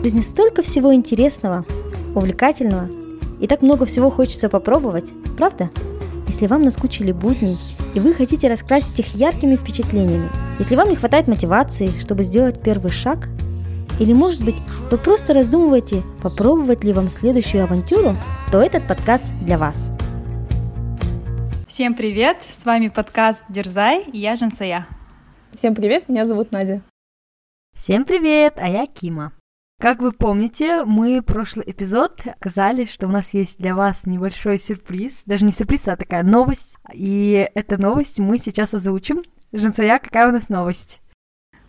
В жизни столько всего интересного, увлекательного, и так много всего хочется попробовать, правда? Если вам наскучили будни, и вы хотите раскрасить их яркими впечатлениями, если вам не хватает мотивации, чтобы сделать первый шаг, или, может быть, вы просто раздумываете, попробовать ли вам следующую авантюру, то этот подкаст для вас. Всем привет! С вами подкаст Дерзай и я Жансая. Всем привет, меня зовут Надя. Всем привет, а я Кима. Как вы помните, мы прошлый эпизод сказали, что у нас есть для вас небольшой сюрприз. Даже не сюрприз, а такая новость. И эту новость мы сейчас озвучим. Жансая, какая у нас новость?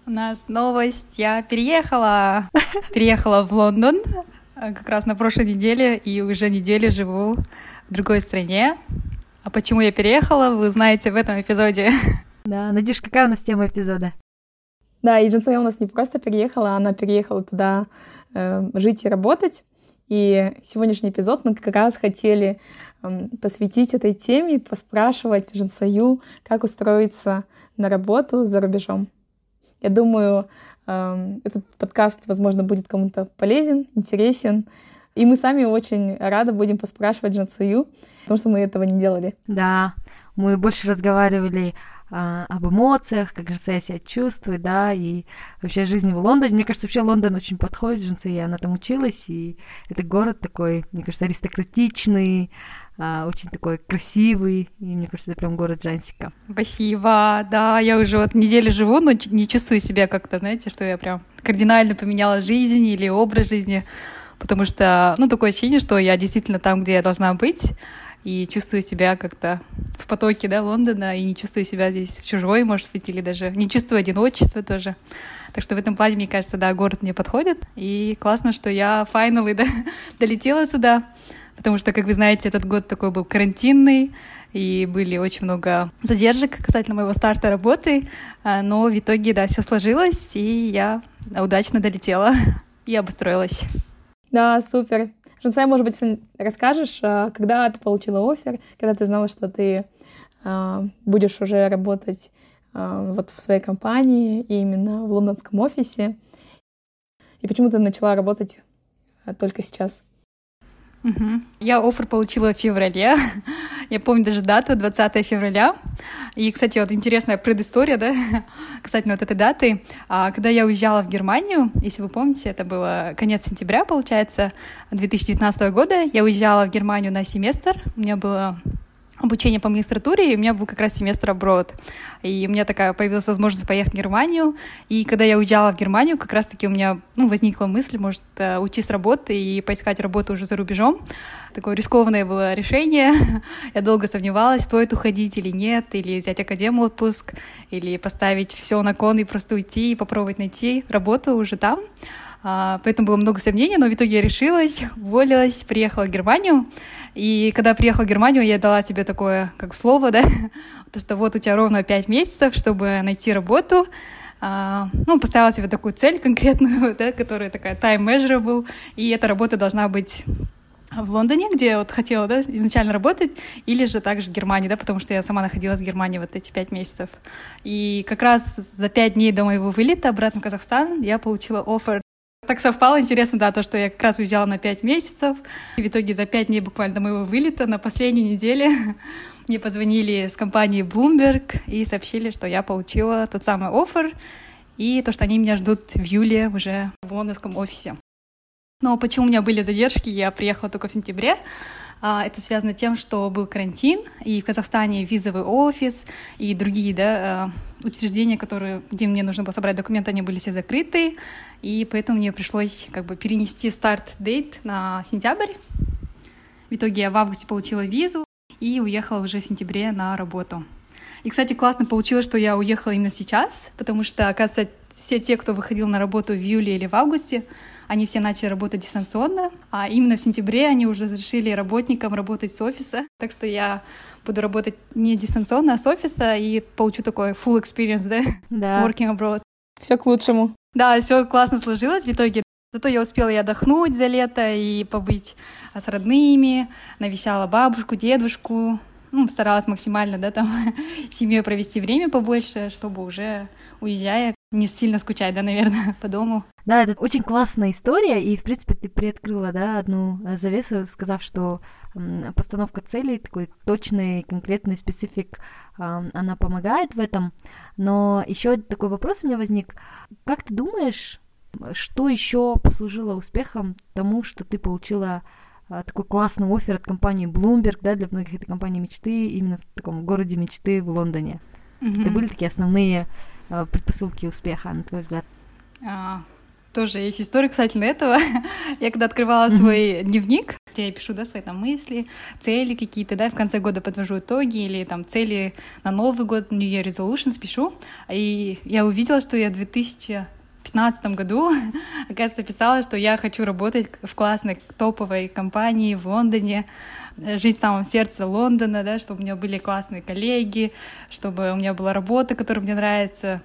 У нас новость. Я переехала. Переехала в Лондон э, как раз на прошлой неделе и уже неделю живу в другой стране. А почему я переехала, вы знаете в этом эпизоде. Да, Надюш, какая у нас тема эпизода? Да, и Джинсея у нас не просто переехала, она переехала туда э, жить и работать. И сегодняшний эпизод мы как раз хотели э, посвятить этой теме, поспрашивать Джинсаю, как устроиться на работу за рубежом. Я думаю, э, этот подкаст, возможно, будет кому-то полезен, интересен. И мы сами очень рады будем поспрашивать Джинсаю, потому что мы этого не делали. Да, мы больше разговаривали а, об эмоциях, как Женсея себя чувствует, да, и вообще жизни в Лондоне. Мне кажется, вообще Лондон очень подходит Женсея, она там училась, и это город такой, мне кажется, аристократичный, а, очень такой красивый, и мне кажется, это прям город Джансика. Спасибо, да, я уже вот неделю живу, но не чувствую себя как-то, знаете, что я прям кардинально поменяла жизнь или образ жизни, потому что, ну, такое ощущение, что я действительно там, где я должна быть, и чувствую себя как-то в потоке, да, Лондона, и не чувствую себя здесь чужой, может быть, или даже не чувствую одиночества тоже. Так что в этом плане, мне кажется, да, город мне подходит, и классно, что я finally да, долетела сюда, потому что, как вы знаете, этот год такой был карантинный, и были очень много задержек касательно моего старта работы, а, но в итоге, да, все сложилось, и я удачно долетела и обустроилась. Да, супер. Жансай, может быть, расскажешь, а, когда ты получила офер, когда ты знала, что ты а, будешь уже работать а, вот в своей компании и именно в лондонском офисе, и почему ты начала работать только сейчас? Угу. Я офер получила в феврале. Я помню даже дату, 20 февраля. И, кстати, вот интересная предыстория, да, кстати, вот этой даты. А, когда я уезжала в Германию, если вы помните, это было конец сентября, получается, 2019 года, я уезжала в Германию на семестр. У меня было обучение по магистратуре, и у меня был как раз семестр оброд. И у меня такая появилась возможность поехать в Германию. И когда я уезжала в Германию, как раз-таки у меня ну, возникла мысль, может, э, уйти с работы и поискать работу уже за рубежом. Такое рискованное было решение. я долго сомневалась, стоит уходить или нет, или взять академ отпуск, или поставить все на кон и просто уйти и попробовать найти работу уже там. А, поэтому было много сомнений, но в итоге я решилась, уволилась, приехала в Германию. И когда приехала в Германию, я дала себе такое, как слово, да, то, что вот у тебя ровно пять месяцев, чтобы найти работу. А, ну, поставила себе такую цель конкретную, да, которая такая time measurable, и эта работа должна быть в Лондоне, где я вот хотела да, изначально работать, или же также в Германии, да, потому что я сама находилась в Германии вот эти пять месяцев. И как раз за пять дней до моего вылета обратно в Казахстан я получила офер так совпало, интересно, да, то, что я как раз уезжала на пять месяцев. И в итоге за пять дней буквально до моего вылета на последней неделе мне позвонили с компании Bloomberg и сообщили, что я получила тот самый офер и то, что они меня ждут в июле уже в лондонском офисе. Но почему у меня были задержки, я приехала только в сентябре, а, это связано тем, что был карантин, и в Казахстане визовый офис и другие да, э, учреждения, которые, где мне нужно было собрать документы, они были все закрыты, и поэтому мне пришлось как бы перенести старт-дейт на сентябрь. В итоге я в августе получила визу и уехала уже в сентябре на работу. И, кстати, классно получилось, что я уехала именно сейчас, потому что, оказывается, все те, кто выходил на работу в июле или в августе, они все начали работать дистанционно, а именно в сентябре они уже разрешили работникам работать с офиса. Так что я буду работать не дистанционно, а с офиса и получу такой full experience, да? Да. Working abroad. Все к лучшему. Да, все классно сложилось в итоге. Зато я успела и отдохнуть за лето, и побыть с родными, навещала бабушку, дедушку, ну, старалась максимально, да, там, с семьей провести время побольше, чтобы уже, уезжая, не сильно скучать, да, наверное, по дому. Да, это очень классная история, и, в принципе, ты приоткрыла, да, одну э, завесу, сказав, что постановка целей, такой точный, конкретный специфик, она помогает в этом. Но еще такой вопрос у меня возник. Как ты думаешь, что еще послужило успехом тому, что ты получила а, такой классный офер от компании Bloomberg, да, для многих это компания мечты, именно в таком городе мечты в Лондоне. Mm-hmm. Это были такие основные а, предпосылки успеха, на твой взгляд? А, тоже есть история касательно этого. я когда открывала свой дневник, где я пишу, да, свои там мысли, цели какие-то, да, в конце года подвожу итоги или там цели на Новый год, New Year Resolutions пишу, и я увидела, что я в 2015 году, оказывается, писала, что я хочу работать в классной топовой компании в Лондоне, жить в самом сердце Лондона, да, чтобы у меня были классные коллеги, чтобы у меня была работа, которая мне нравится,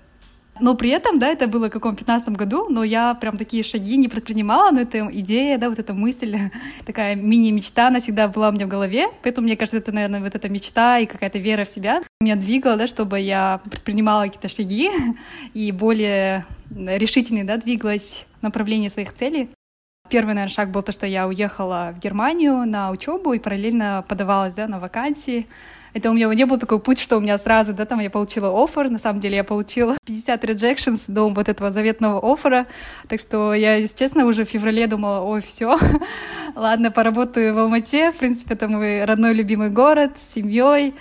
но при этом, да, это было в каком 15 году, но я прям такие шаги не предпринимала, но эта идея, да, вот эта мысль, такая мини-мечта, она всегда была у меня в голове, поэтому мне кажется, это, наверное, вот эта мечта и какая-то вера в себя меня двигала, да, чтобы я предпринимала какие-то шаги и более решительно, да, двигалась в направлении своих целей. Первый, наверное, шаг был то, что я уехала в Германию на учебу и параллельно подавалась, да, на вакансии. Это у меня не был такой путь, что у меня сразу, да, там я получила офер. На самом деле я получила 50 rejections до вот этого заветного оффера. Так что я, честно, уже в феврале думала, ой, все, ладно, поработаю в Алмате. В принципе, это мой родной любимый город с семьей.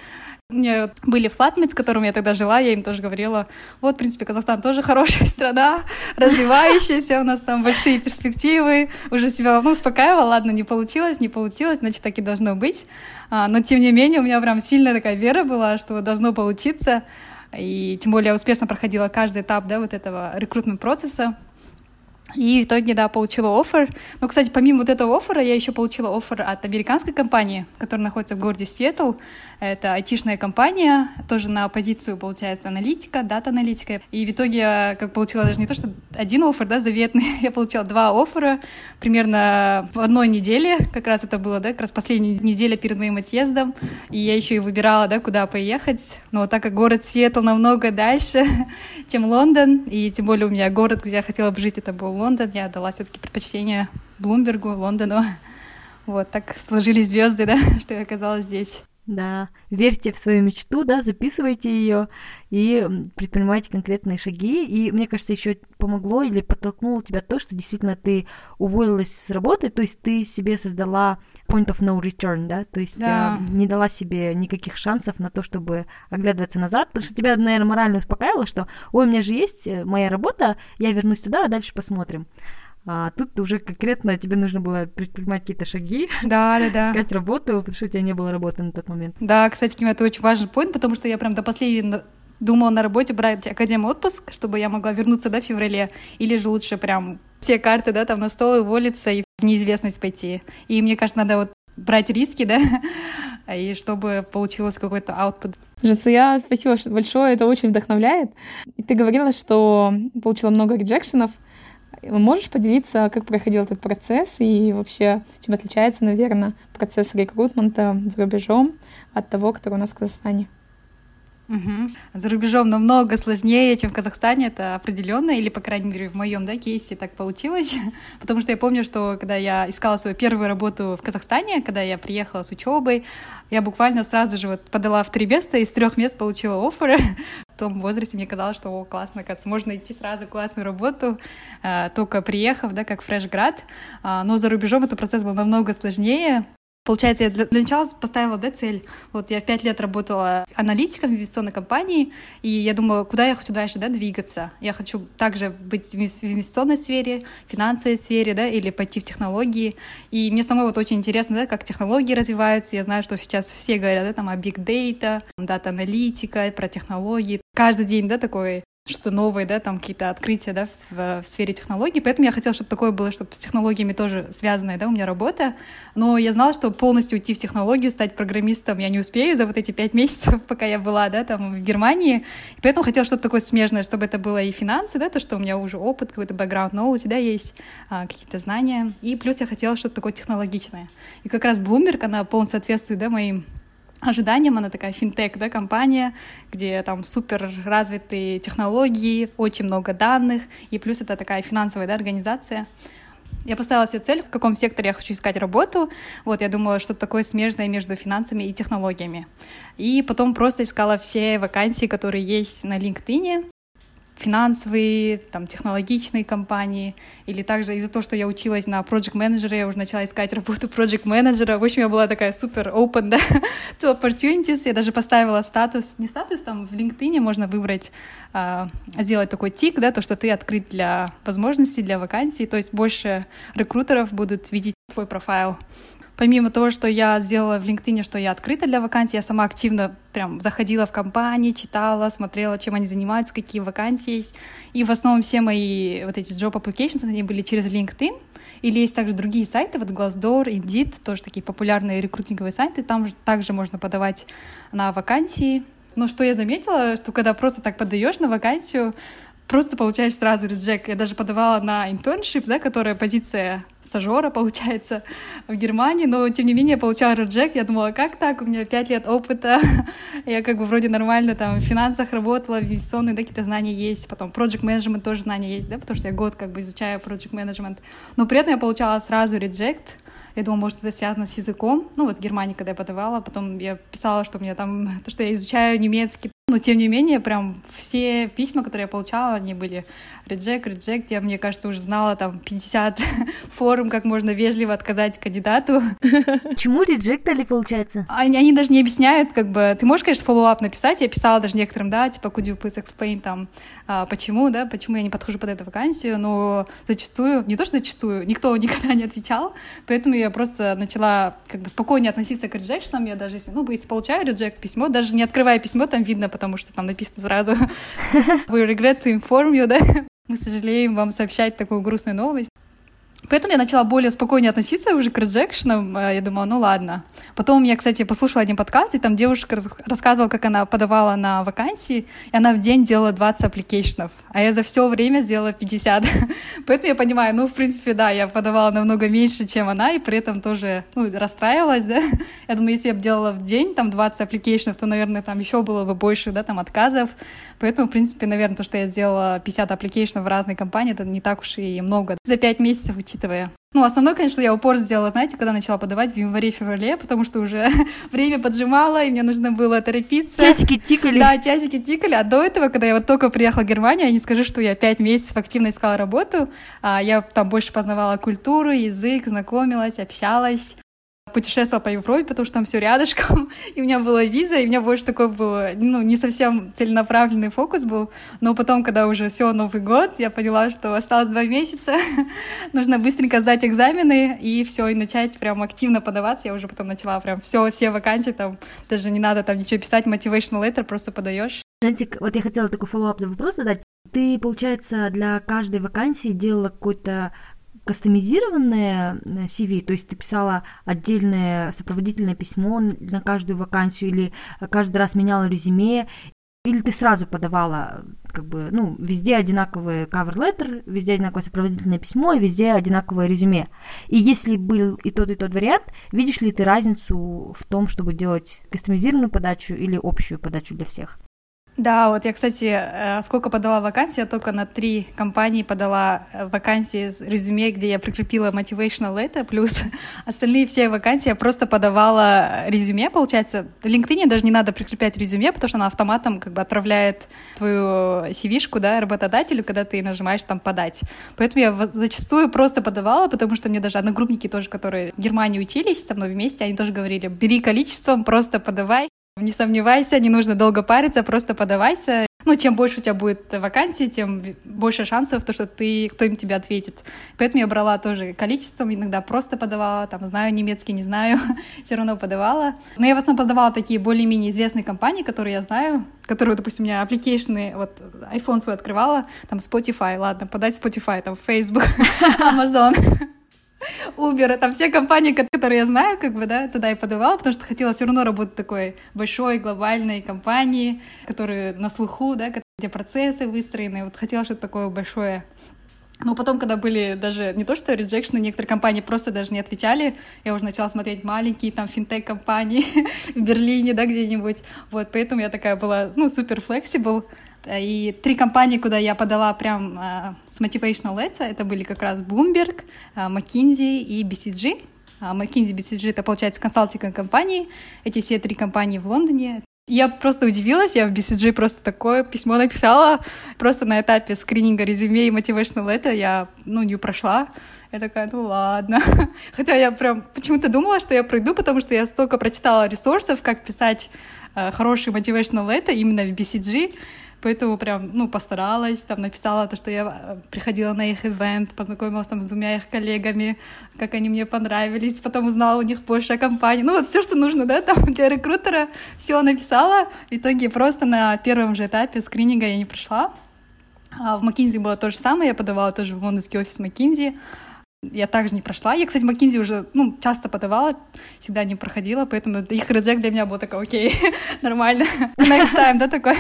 У меня были флатмейт, с которыми я тогда жила, я им тоже говорила, вот, в принципе, Казахстан тоже хорошая страна, развивающаяся, у нас там большие перспективы, уже себя, ну, успокаивала, ладно, не получилось, не получилось, значит, так и должно быть. А, но, тем не менее, у меня прям сильная такая вера была, что должно получиться, и тем более я успешно проходила каждый этап, да, вот этого рекрутмент процесса, и в итоге, да, получила офер. Но, кстати, помимо вот этого оффера, я еще получила офер от американской компании, которая находится в городе Сиэтл. Это айтишная компания, тоже на позицию, получается, аналитика, дата-аналитика. И в итоге я как получила даже не то, что один офер, да, заветный, я получила два оффера примерно в одной неделе. Как раз это было, да, как раз последняя неделя перед моим отъездом. И я еще и выбирала, да, куда поехать. Но так как город Сиэтл намного дальше, чем Лондон, и тем более у меня город, где я хотела бы жить, это был Лондон, я дала все-таки предпочтение Блумбергу, Лондону. Вот так сложились звезды, да, что я оказалась здесь. Да, верьте в свою мечту, да, записывайте ее и предпринимайте конкретные шаги. И мне кажется, еще помогло или подтолкнуло тебя то, что действительно ты уволилась с работы, то есть ты себе создала point of no return, да, то есть да. э, не дала себе никаких шансов на то, чтобы оглядываться назад, потому что тебя, наверное, морально успокаивало, что, ой, у меня же есть э, моя работа, я вернусь туда, а дальше посмотрим. А тут уже конкретно тебе нужно было предпринимать какие-то шаги, да, да, да. искать работу, потому что у тебя не было работы на тот момент. Да, кстати, Ким, это очень важный point, потому что я прям до последнего думала на работе брать академию отпуск, чтобы я могла вернуться, да, в феврале, или же лучше прям все карты, да, там на стол и уволиться и в неизвестность пойти. И мне кажется, надо вот брать риски, да, и чтобы получилось какой-то output. Жация, спасибо большое, это очень вдохновляет. И ты говорила, что получила много реджекшенов. Можешь поделиться, как проходил этот процесс и вообще, чем отличается, наверное, процесс рекрутмента за рубежом от того, который у нас в Казахстане? Угу. За рубежом намного сложнее, чем в Казахстане, это определенно, или, по крайней мере, в моем да, кейсе так получилось. Потому что я помню, что когда я искала свою первую работу в Казахстане, когда я приехала с учебой, я буквально сразу же вот подала в три места, из трех мест получила офферы. В том возрасте мне казалось, что о, классно, кажется, можно идти сразу в классную работу, э, только приехав, да, как фреш-град. А, но за рубежом этот процесс был намного сложнее. Получается, я для, начала поставила да, цель. Вот я пять лет работала аналитиком в инвестиционной компании, и я думала, куда я хочу дальше да, двигаться. Я хочу также быть в инвестиционной сфере, финансовой сфере, да, или пойти в технологии. И мне самой вот очень интересно, да, как технологии развиваются. Я знаю, что сейчас все говорят да, там, о big data, дата-аналитика, про технологии. Каждый день, да, такой что новые, да, там какие-то открытия, да, в, в сфере технологий. Поэтому я хотела, чтобы такое было, чтобы с технологиями тоже связанная, да, у меня работа. Но я знала, что полностью уйти в технологии, стать программистом я не успею за вот эти пять месяцев, пока я была, да, там в Германии. И поэтому хотела что-то такое смежное, чтобы это было и финансы, да, то, что у меня уже опыт, какой-то background knowledge, да, есть а, какие-то знания. И плюс я хотела что-то такое технологичное. И как раз Bloomberg, она полностью соответствует, да, моим ожиданиям. Она такая финтех, да, компания, где там супер развитые технологии, очень много данных, и плюс это такая финансовая, да, организация. Я поставила себе цель, в каком секторе я хочу искать работу. Вот, я думала, что-то такое смежное между финансами и технологиями. И потом просто искала все вакансии, которые есть на LinkedIn финансовые, там, технологичные компании, или также из-за того, что я училась на project менеджере я уже начала искать работу project менеджера В общем, я была такая супер open, да, to opportunities. Я даже поставила статус, не статус, там в LinkedIn можно выбрать, а, сделать такой тик, да, то, что ты открыт для возможностей, для вакансий, то есть больше рекрутеров будут видеть твой профайл помимо того, что я сделала в LinkedIn, что я открыта для вакансий, я сама активно прям заходила в компании, читала, смотрела, чем они занимаются, какие вакансии есть. И в основном все мои вот эти job applications, они были через LinkedIn. Или есть также другие сайты, вот Glassdoor, Indeed, тоже такие популярные рекрутинговые сайты, там также можно подавать на вакансии. Но что я заметила, что когда просто так подаешь на вакансию, просто получаешь сразу реджек. Я даже подавала на интерншип, да, которая позиция стажера, получается, в Германии, но, тем не менее, я получала реджек, я думала, как так, у меня пять лет опыта, я как бы вроде нормально там в финансах работала, инвестиционные, да, какие-то знания есть, потом project management тоже знания есть, да, потому что я год как бы изучаю project management, но при этом я получала сразу реджект, я думала, может, это связано с языком. Ну, вот в Германии, когда я подавала, потом я писала, что у меня там, то, что я изучаю немецкий. Но, тем не менее, прям все письма, которые я получала, они были reject, reject. Я, мне кажется, уже знала там 50 форм, как можно вежливо отказать кандидату. Почему reject али, получается? Они, они даже не объясняют, как бы, ты можешь, конечно, follow-up написать, я писала даже некоторым, да, типа, could you please explain там, а, почему, да, почему я не подхожу под эту вакансию, но зачастую, не то что зачастую, никто никогда не отвечал, поэтому я просто начала как бы спокойнее относиться к rejection ам, я даже если, ну, если получаю reject письмо, даже не открывая письмо, там видно, потому что там написано сразу we regret to inform you, да, мы сожалеем вам сообщать такую грустную новость. Поэтому я начала более спокойнее относиться уже к rejection ам. Я думала, ну ладно. Потом я, кстати, послушала один подкаст, и там девушка рассказывала, как она подавала на вакансии, и она в день делала 20 application ов, а я за все время сделала 50. Поэтому я понимаю, ну, в принципе, да, я подавала намного меньше, чем она, и при этом тоже ну, расстраивалась, да. Я думаю, если я бы делала в день там 20 application ов, то, наверное, там еще было бы больше, да, там отказов. Поэтому, в принципе, наверное, то, что я сделала 50 application ов в разной компании, это не так уж и много. За 5 месяцев учитывая. Ну, основной, конечно, я упор сделала, знаете, когда начала подавать в январе-феврале, потому что уже время поджимало, и мне нужно было торопиться. Часики тикали. Да, часики тикали. А до этого, когда я вот только приехала в Германию, я не скажу, что я пять месяцев активно искала работу, а я там больше познавала культуру, язык, знакомилась, общалась путешествовала по Европе, потому что там все рядышком, и у меня была виза, и у меня больше такой был, ну, не совсем целенаправленный фокус был, но потом, когда уже все, Новый год, я поняла, что осталось два месяца, нужно быстренько сдать экзамены, и все, и начать прям активно подаваться, я уже потом начала прям все, все вакансии, там, даже не надо там ничего писать, motivational letter, просто подаешь. Жантик, вот я хотела такой follow-up вопрос задать. Ты, получается, для каждой вакансии делала какой-то кастомизированное CV, э, то есть ты писала отдельное сопроводительное письмо на каждую вакансию или каждый раз меняла резюме, или ты сразу подавала, как бы, ну, везде одинаковый cover letter, везде одинаковое сопроводительное письмо и везде одинаковое резюме. И если был и тот, и тот вариант, видишь ли ты разницу в том, чтобы делать кастомизированную подачу или общую подачу для всех? Да, вот я, кстати, э, сколько подала вакансий, я только на три компании подала э, вакансии резюме, где я прикрепила motivational letter, плюс остальные все вакансии я просто подавала резюме, получается. В LinkedIn даже не надо прикреплять резюме, потому что она автоматом как бы отправляет твою CV-шку, да, работодателю, когда ты нажимаешь там «подать». Поэтому я зачастую просто подавала, потому что мне даже одногруппники тоже, которые в Германии учились со мной вместе, они тоже говорили, бери количеством, просто подавай. Не сомневайся, не нужно долго париться, просто подавайся. Ну, чем больше у тебя будет вакансий, тем больше шансов, то, что ты, кто-нибудь тебе ответит. Поэтому я брала тоже количеством, иногда просто подавала, там, знаю немецкий, не знаю, все равно подавала. Но я в основном подавала такие более-менее известные компании, которые я знаю, которые, допустим, у меня applications, вот iPhone свой открывала, там, Spotify, ладно, подать Spotify, там, Facebook, Amazon. Uber, там все компании, которые я знаю, как бы, да, туда и подавала, потому что хотела все равно работать такой большой глобальной компании, которые на слуху, да, где процессы выстроены, вот хотела что-то такое большое. Но потом, когда были даже не то что реджекшны, некоторые компании просто даже не отвечали, я уже начала смотреть маленькие там финтех-компании в Берлине, да, где-нибудь. Вот, поэтому я такая была, ну, супер flexible. И три компании, куда я подала прям uh, с Motivational Letter, это были как раз Bloomberg, uh, McKinsey и BCG. Uh, McKinsey, BCG — это, получается, консалтинговые компании. Эти все три компании в Лондоне. Я просто удивилась, я в BCG просто такое письмо написала, просто на этапе скрининга резюме и motivational letter я, ну, не прошла. Я такая, ну ладно. Хотя я прям почему-то думала, что я пройду, потому что я столько прочитала ресурсов, как писать э, хороший motivational letter именно в BCG. Поэтому прям, ну, постаралась, там написала то, что я э, приходила на их ивент, познакомилась там с двумя их коллегами, как они мне понравились, потом узнала у них больше о компании. Ну, вот все, что нужно, да, там для рекрутера, все написала. В итоге просто на первом же этапе скрининга я не пришла. А в McKinsey было то же самое, я подавала тоже в лондонский офис McKinsey я также не прошла. Я, кстати, Маккинзи уже, ну, часто подавала, всегда не проходила, поэтому их реджект для меня был такой, окей, нормально, next time, да, такой.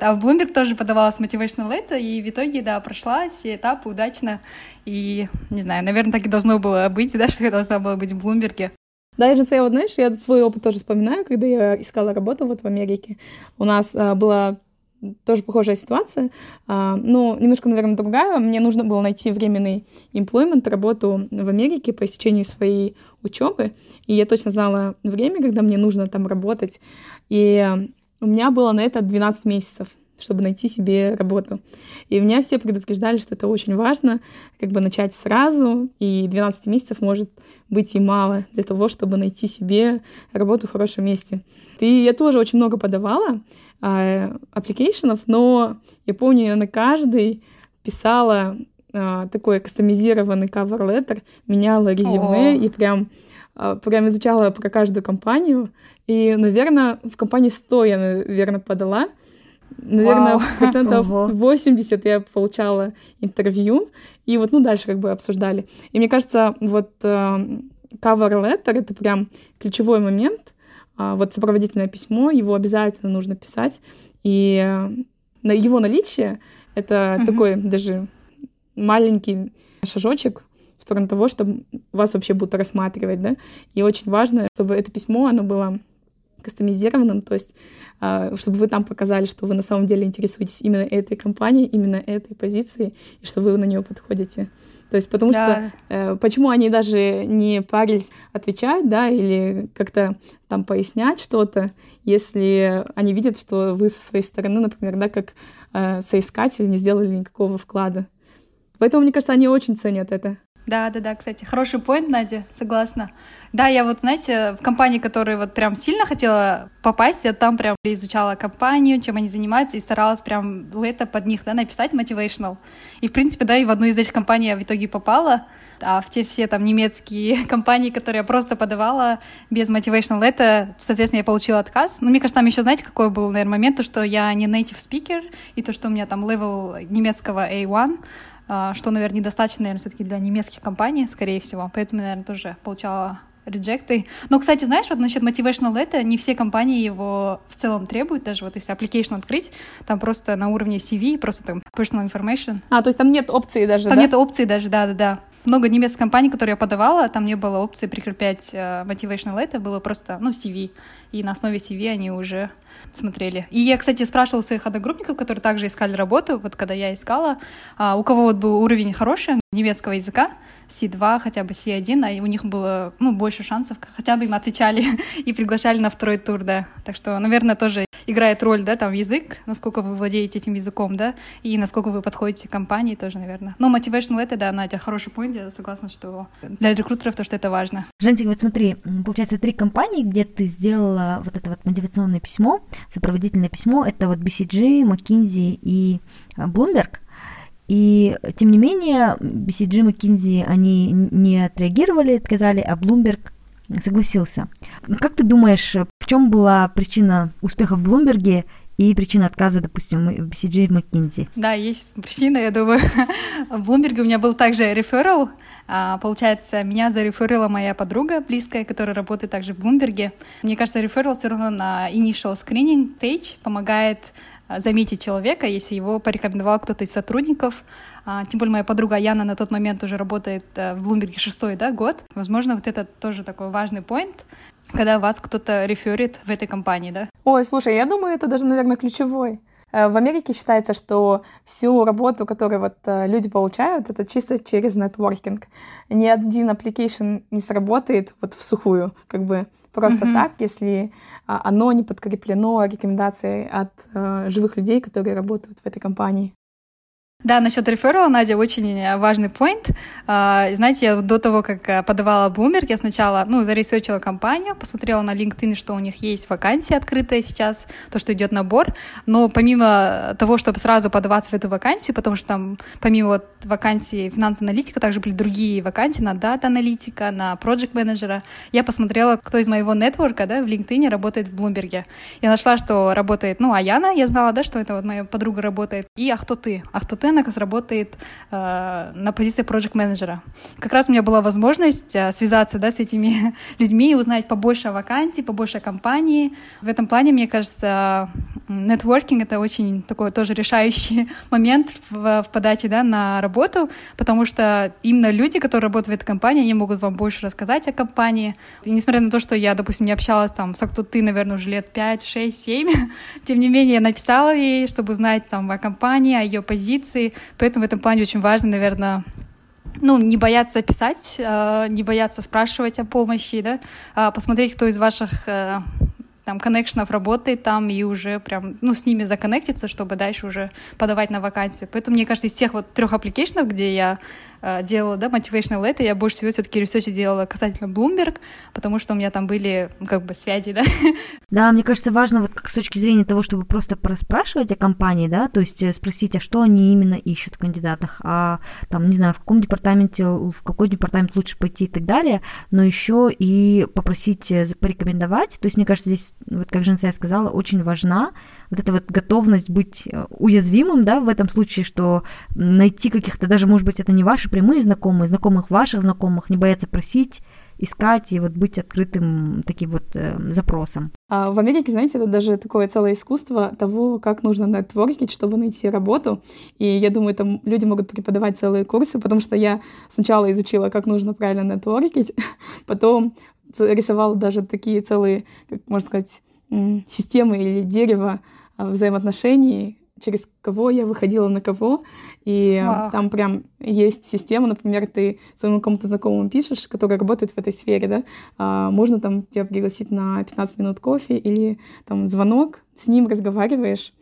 А в Bloomberg тоже подавала с Motivational Letter, и в итоге, да, прошла все этапы удачно, и, не знаю, наверное, так и должно было быть, да, что я должна была быть в Блумберге. Да, я же вот, знаешь, я свой опыт тоже вспоминаю, когда я искала работу вот в Америке. У нас а, была тоже похожая ситуация, а, но немножко, наверное, другая. Мне нужно было найти временный employment, работу в Америке по истечении своей учебы, и я точно знала время, когда мне нужно там работать, и у меня было на это 12 месяцев чтобы найти себе работу. И меня все предупреждали, что это очень важно, как бы начать сразу, и 12 месяцев может быть и мало для того, чтобы найти себе работу в хорошем месте. И я тоже очень много подавала, application ов, но я помню, я на каждый писала а, такой кастомизированный cover letter, меняла резюме О. и прям, а, прям изучала про каждую компанию. И, наверное, в компании 100 я, наверное, подала. Наверное, Вау. процентов 80 я получала интервью. И вот, ну, дальше как бы обсуждали. И мне кажется, вот uh, cover letter — это прям ключевой момент, вот сопроводительное письмо, его обязательно нужно писать, и э, на его наличие это угу. такой даже маленький шажочек в сторону того, чтобы вас вообще будут рассматривать, да, и очень важно, чтобы это письмо, оно было кастомизированным, то есть а, чтобы вы там показали, что вы на самом деле интересуетесь именно этой компанией, именно этой позицией, и что вы на нее подходите. То есть потому да. что э, почему они даже не парились отвечать, да, или как-то там пояснять что-то, если они видят, что вы со своей стороны, например, да, как э, соискатель не сделали никакого вклада. Поэтому, мне кажется, они очень ценят это. Да, да, да, кстати, хороший поинт, Надя, согласна. Да, я вот, знаете, в компании, которые вот прям сильно хотела попасть, я там прям изучала компанию, чем они занимаются, и старалась прям это под них, да, написать motivational. И, в принципе, да, и в одну из этих компаний я в итоге попала, а в те все там немецкие компании, которые я просто подавала без motivational letter, соответственно, я получила отказ. Но мне кажется, там еще, знаете, какой был, наверное, момент, то, что я не native speaker, и то, что у меня там level немецкого A1, а, что, наверное, недостаточно, наверное, все-таки для немецких компаний, скорее всего. Поэтому, наверное, тоже получала reject ы. Но, кстати, знаешь, вот насчет motivational letter, не все компании его в целом требуют, даже вот если application открыть, там просто на уровне CV, просто там personal information. А, то есть там нет опции даже, Там да? нет опции даже, да-да-да. Много немецких компаний, которые я подавала, там не было опции прикреплять э, motivational letter, было просто, ну, CV. И на основе CV они уже смотрели. И я, кстати, спрашивала своих одногруппников, которые также искали работу, вот когда я искала, а, у кого вот был уровень хороший немецкого языка, C2, хотя бы C1, а у них было ну, больше шансов, хотя бы им отвечали и приглашали на второй тур, да. Так что, наверное, тоже играет роль, да, там язык, насколько вы владеете этим языком, да, и насколько вы подходите к компании тоже, наверное. Но motivational это, да, Надя, хороший point, я согласна, что для рекрутеров то, что это важно. Жентик, вот смотри, получается, три компании, где ты сделала вот это вот мотивационное письмо, сопроводительное письмо, это вот BCG, McKinsey и Bloomberg. И, тем не менее, BCG, McKinsey, они не отреагировали, отказали, а Bloomberg согласился. Как ты думаешь, в чем была причина успеха в Блумберге и причина отказа, допустим, BCG в McKinsey? Да, есть причина, я думаю. В Блумберге у меня был также реферал, а, получается, меня зареферила моя подруга близкая, которая работает также в Блумберге. Мне кажется, реферал все равно на initial screening stage помогает заметить человека, если его порекомендовал кто-то из сотрудников. А, тем более моя подруга Яна на тот момент уже работает э, в Bloomberg шестой да, год. Возможно, вот это тоже такой важный поинт, когда вас кто-то реферит в этой компании, да? Ой, слушай, я думаю, это даже, наверное, ключевой. Э, в Америке считается, что всю работу, которую вот э, люди получают, это чисто через нетворкинг. Ни один application не сработает вот в сухую, как бы просто mm-hmm. так, если а, оно не подкреплено рекомендацией от живых людей, которые работают в этой компании. Да, насчет реферала, Надя, очень э, важный point. А, знаете, я до того, как э, подавала Bloomberg, я сначала, ну, за research ила компанию, посмотрела на LinkedIn, что у них есть вакансия открытая сейчас, то, что идет набор. Но помимо того, чтобы сразу подаваться в эту вакансию, потому что там, помимо вот вакансии finance-аналитика, также были другие вакансии на data-аналитика, на project-менеджера, я посмотрела, кто из моего нетворка, да, в LinkedIn работает в Bloomberg. Я нашла, что работает, ну, Аяна, я знала, да, что это вот моя подруга работает, и а кто А? Рынок работает э, на позиции проект менеджера Как раз у меня была возможность э, связаться да, с этими людьми и узнать побольше о вакансии, побольше о компании. В этом плане, мне кажется, нетворкинг — это очень такой тоже решающий момент в, в подаче да, на работу, потому что именно люди, которые работают в этой компании, они могут вам больше рассказать о компании. И несмотря на то, что я, допустим, не общалась там с ты, наверное, уже лет 5, 6, 7, тем не менее, я написала ей, чтобы узнать там о компании, о ее позиции, мотивации. Поэтому в этом плане очень важно, наверное, ну, не бояться писать, э, не бояться спрашивать о помощи, да, а посмотреть, кто из ваших э, там коннекшенов работает там и уже прям, ну, с ними законнектиться, чтобы дальше уже подавать на вакансию. Поэтому, мне кажется, из тех вот трех application ов, где я делала, да, motivational letter, я больше всего все-таки research делала касательно Bloomberg, потому что у меня там были, как бы, связи, да. Да, мне кажется, важно вот как с точки зрения того, чтобы просто проспрашивать о компании, да, то есть э, спросить, а что они именно ищут в кандидатах, а там, не знаю, в каком департаменте, в какой департамент лучше пойти и так далее, но еще и попросить э, порекомендовать, то есть, мне кажется, здесь, вот как Женсая сказала, очень важна вот эта вот готовность быть э, уязвимым, да, в этом случае, что найти каких-то, даже, может быть, это не ваши прямые знакомые, знакомых ваших знакомых, не бояться просить, искать и вот быть открытым таким вот э, запросом. А в Америке, знаете, это даже такое целое искусство того, как нужно нетворкить, чтобы найти работу. И я думаю, там люди могут преподавать целые курсы, потому что я сначала изучила, как нужно правильно нетворкить, потом рисовала даже такие целые, как можно сказать, системы или дерево взаимоотношений, через кого я выходила на кого. И wow. там прям есть система, например, ты своему кому-то знакомому пишешь, который работает в этой сфере, да, а, можно там тебя пригласить на 15 минут кофе или там звонок, с ним разговариваешь,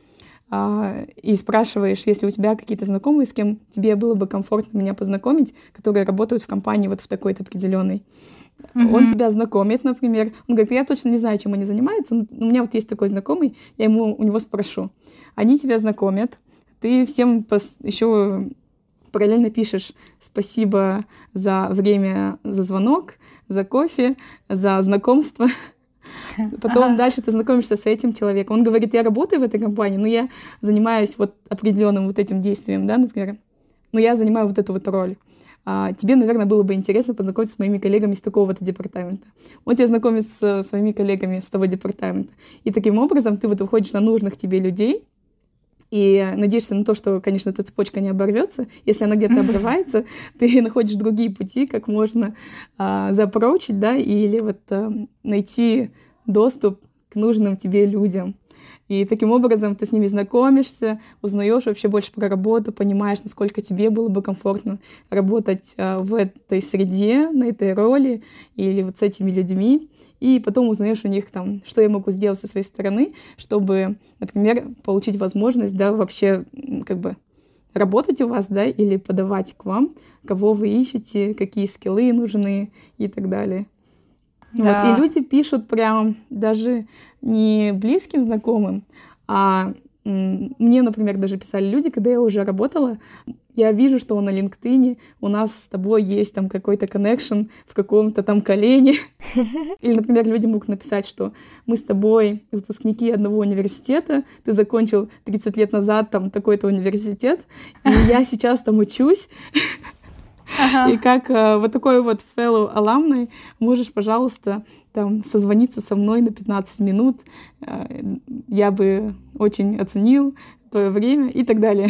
а, и спрашиваешь, если у тебя какие-то знакомые, с кем тебе было бы комфортно меня познакомить, которые работают в компании вот в такой-то определенной. Mm-hmm. Он тебя знакомит, например. Он говорит, я точно не знаю, чем они занимаются. у меня вот есть такой знакомый, я ему у него спрошу. Они тебя знакомят, ты всем пос- еще параллельно пишешь спасибо за время, за звонок, за кофе, за знакомство. Потом ага. дальше ты знакомишься с этим человеком. Он говорит, я работаю в этой компании, но я занимаюсь вот определенным вот этим действием, да, например. Но я занимаю вот эту вот роль тебе, наверное, было бы интересно познакомиться с моими коллегами с такого-то департамента. Он тебя знакомит с своими коллегами с того департамента. И таким образом ты вот выходишь на нужных тебе людей, и надеешься на то, что, конечно, эта цепочка не оборвется. Если она где-то обрывается, ты находишь другие пути, как можно а, запрочить, да, или вот а, найти доступ к нужным тебе людям. И таким образом ты с ними знакомишься, узнаешь вообще больше про работу, понимаешь, насколько тебе было бы комфортно работать а, в этой среде, на этой роли или вот с этими людьми. И потом узнаешь у них там, что я могу сделать со своей стороны, чтобы, например, получить возможность, да, вообще как бы работать у вас, да, или подавать к вам, кого вы ищете, какие скиллы нужны и так далее. Да. Вот. И люди пишут прям даже не близким знакомым, а мне, например, даже писали люди, когда я уже работала, я вижу, что на LinkedIn у нас с тобой есть там какой-то коннекшн в каком-то там колене. Или, например, люди могут написать, что мы с тобой выпускники одного университета, ты закончил 30 лет назад там такой-то университет, и я сейчас там учусь. И как э, вот такой вот fellow alumni можешь, пожалуйста, там созвониться со мной на 15 минут, э, я бы очень оценил твое время и так далее.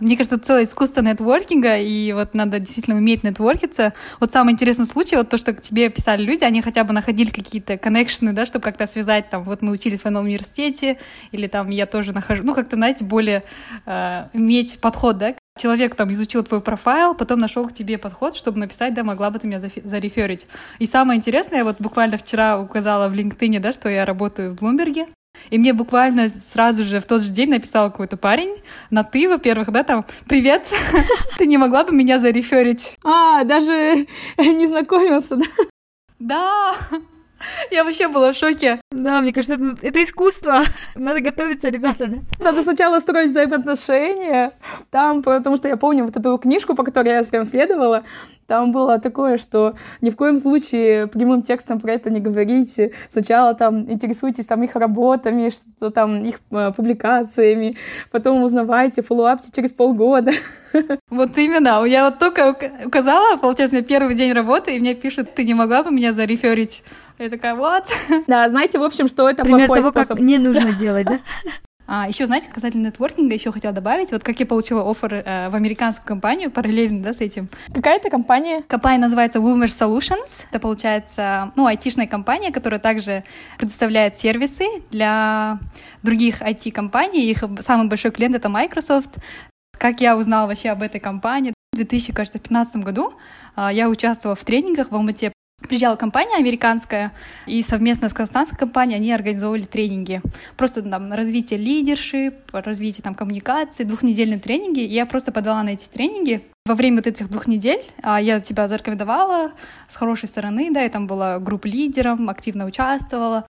Мне кажется, целое искусство нетворкинга, и вот надо действительно уметь нетворкиться. Вот самый интересный случай, вот то, что к тебе писали люди, они хотя бы находили какие-то коннекшены, да, чтобы как-то связать, там, вот мы учились в одном университете, или там я тоже нахожу, ну, как-то, знаете, более э, иметь подход, да, человек там изучил твой профайл, потом нашел к тебе подход, чтобы написать, да, могла бы ты меня зареферить. И самое интересное, я вот буквально вчера указала в LinkedIn, да, что я работаю в Блумберге, и мне буквально сразу же в тот же день написал какой-то парень на «ты», во-первых, да, там «Привет, ты не могла бы меня зареферить?» А, даже не знакомился, да? Да, я вообще была в шоке. Да, мне кажется, это, это искусство. Надо готовиться, ребята, да? Надо сначала строить взаимоотношения. Там, потому что я помню вот эту книжку, по которой я прям следовала, там было такое, что ни в коем случае прямым текстом про это не говорите. Сначала там интересуйтесь там их работами, что там их э, публикациями, потом узнавайте, фоллоуапте через полгода. Вот именно. Я вот только указала, получается, первый день работы, и мне пишут, ты не могла бы меня зареферить? Я такая, вот. Да, знаете, в общем, что это Пример плохой того, способ. Как не нужно делать, да? А, еще, знаете, касательно нетворкинга, еще хотела добавить, вот как я получила офер э, в американскую компанию параллельно, да, с этим. Какая это компания? Компания называется Woomer Solutions. Это, получается, ну, айтишная компания, которая также предоставляет сервисы для других IT-компаний. Их самый большой клиент — это Microsoft. Как я узнала вообще об этой компании? В 2015 году а, я участвовала в тренингах в Алмате Приезжала компания американская, и совместно с казахстанской компанией они организовывали тренинги. Просто там развитие лидершип, развитие там коммуникации, двухнедельные тренинги. И я просто подала на эти тренинги. Во время вот этих двух недель а, я себя зарекомендовала с хорошей стороны, да, я там была групп лидером, активно участвовала.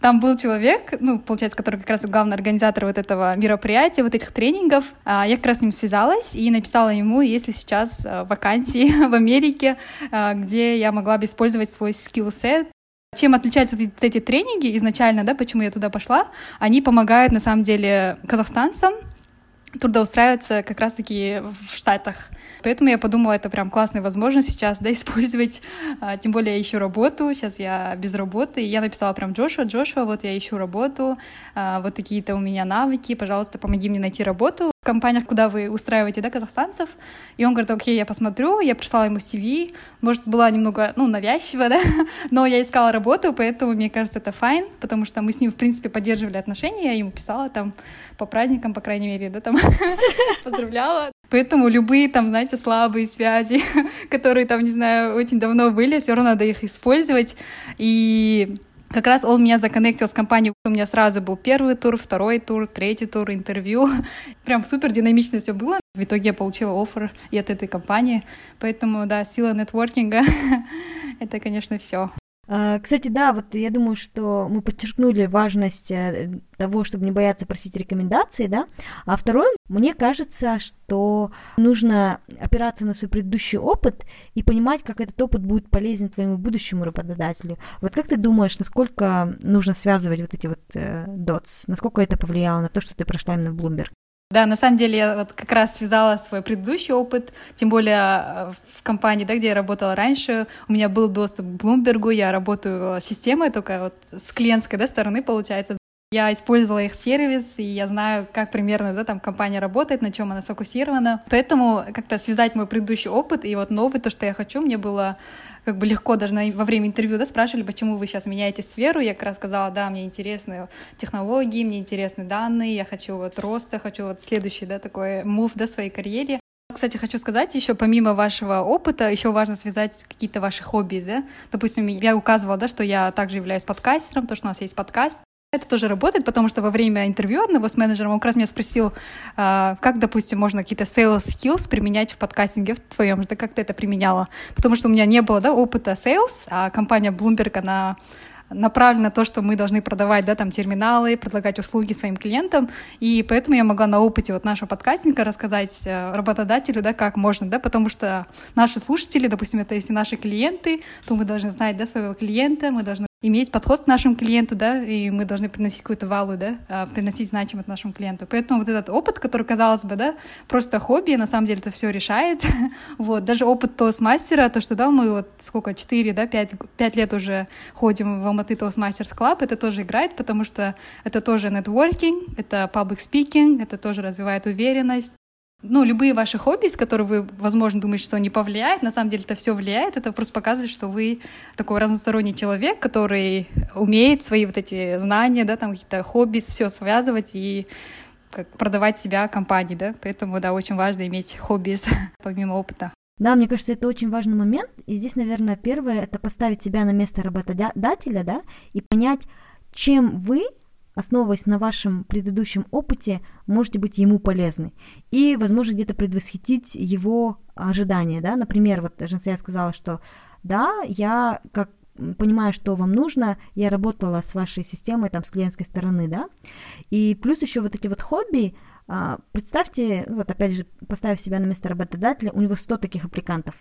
Там был человек, ну, получается, который как раз главный организатор вот этого мероприятия, вот этих тренингов. А, я как раз с ним связалась и написала ему, если сейчас а, вакансии в Америке, а, где я могла бы использовать свой скилл-сет, чем отличаются вот эти тренинги изначально, да, почему я туда пошла? Они помогают, на самом деле, казахстанцам трудоустраиваться как раз-таки в Штатах. Поэтому я подумала, это прям классная возможность сейчас, да, использовать. А, тем более я ищу работу, сейчас я без работы. И я написала прям Джошуа, Джошуа, вот я ищу работу, а, вот такие-то у меня навыки, пожалуйста, помоги мне найти работу в компаниях, куда вы устраиваете, да, казахстанцев. И он говорит, окей, я посмотрю, я прислала ему CV, может, была немного, ну, навязчиво, да, но я искала работу, поэтому, мне кажется, это файн, потому что мы с ним, в принципе, поддерживали отношения, я ему писала там по праздникам, по крайней мере, да, там поздравляла. Поэтому любые там, знаете, слабые связи, которые там, не знаю, очень давно были, все равно надо их использовать. И как раз он меня законнектил с компанией. У меня сразу был первый тур, второй тур, третий тур, интервью. Прям супер динамично все было. В итоге я получила офер и от этой компании. Поэтому, да, сила нетворкинга — это, конечно, все. А, кстати, да, вот я думаю, что мы подчеркнули важность э, того, чтобы не бояться просить рекомендации, да. А второе, мне кажется, что нужно опираться на свой предыдущий опыт и понимать, как этот опыт будет полезен твоему будущему работодателю. Вот как ты думаешь, насколько нужно связывать вот эти вот э, dots, насколько это повлияло на то, что ты прошла именно в Bloomberg? Да, на самом деле я вот как раз связала свой предыдущий опыт, тем более э, в компании, да, где я работала раньше, у меня был доступ к Bloomberg, я работаю системой только вот с клиентской да, стороны, получается. Я использовала их сервис, и я знаю, как примерно да, там компания работает, на чем она сфокусирована. Поэтому как-то связать мой предыдущий опыт и вот новый, то, что я хочу, мне было как бы легко даже на, во время интервью да, спрашивали, почему вы сейчас меняете сферу. Я как раз сказала, да, мне интересны технологии, мне интересны данные, я хочу вот роста, хочу вот следующий, да, такой мув, да, своей карьере. Кстати, хочу сказать еще, помимо вашего опыта, еще важно связать какие-то ваши хобби, да. Допустим, я указывала, да, что я также являюсь подкастером, то, что у нас есть подкаст. Это тоже работает, потому что во время интервью одного с менеджером он как раз меня спросил, а, как, допустим, можно какие-то sales skills применять в подкастинге в твоем, да как ты это применяла? Потому что у меня не было да, опыта sales, а компания Bloomberg, она направлена на то, что мы должны продавать, да, там, терминалы, предлагать услуги своим клиентам, и поэтому я могла на опыте вот нашего подкастинга рассказать э, работодателю, да, как можно, да, потому что наши слушатели, допустим, это если наши клиенты, то мы должны знать, да, своего клиента, мы должны иметь подход к нашему клиенту, да, и мы должны приносить какую-то валу, да, а, приносить значимость нашему клиенту. Поэтому вот этот опыт, который, казалось бы, да, просто хобби, на самом деле это все решает. вот, даже опыт Toastмастера, то, что, да, мы вот сколько, 4, да, 5, 5 лет уже ходим в Алматы Toastmasters Club, это тоже играет, потому что это тоже нетворкинг, это public speaking, это тоже развивает уверенность, ну, любые ваши хобби, с которых вы, возможно, думаете, что не повлияет, на самом деле это все влияет, это просто показывает, что вы такой разносторонний человек, который умеет свои вот эти знания, да, там какие-то хобби, все связывать и как продавать себя компании, да, поэтому, да, очень важно иметь хобби помимо опыта. Да, мне кажется, это очень важный момент, и здесь, наверное, первое — это поставить себя на место работодателя, да, и понять, чем вы основываясь на вашем предыдущем опыте, можете быть ему полезны. И, возможно, где-то предвосхитить его ожидания. Да? Например, вот Жансия сказала, что да, я как понимаю, что вам нужно, я работала с вашей системой, там, с клиентской стороны, да, и плюс еще вот эти вот хобби, а, представьте, вот опять же, поставив себя на место работодателя, у него 100 таких аппликантов,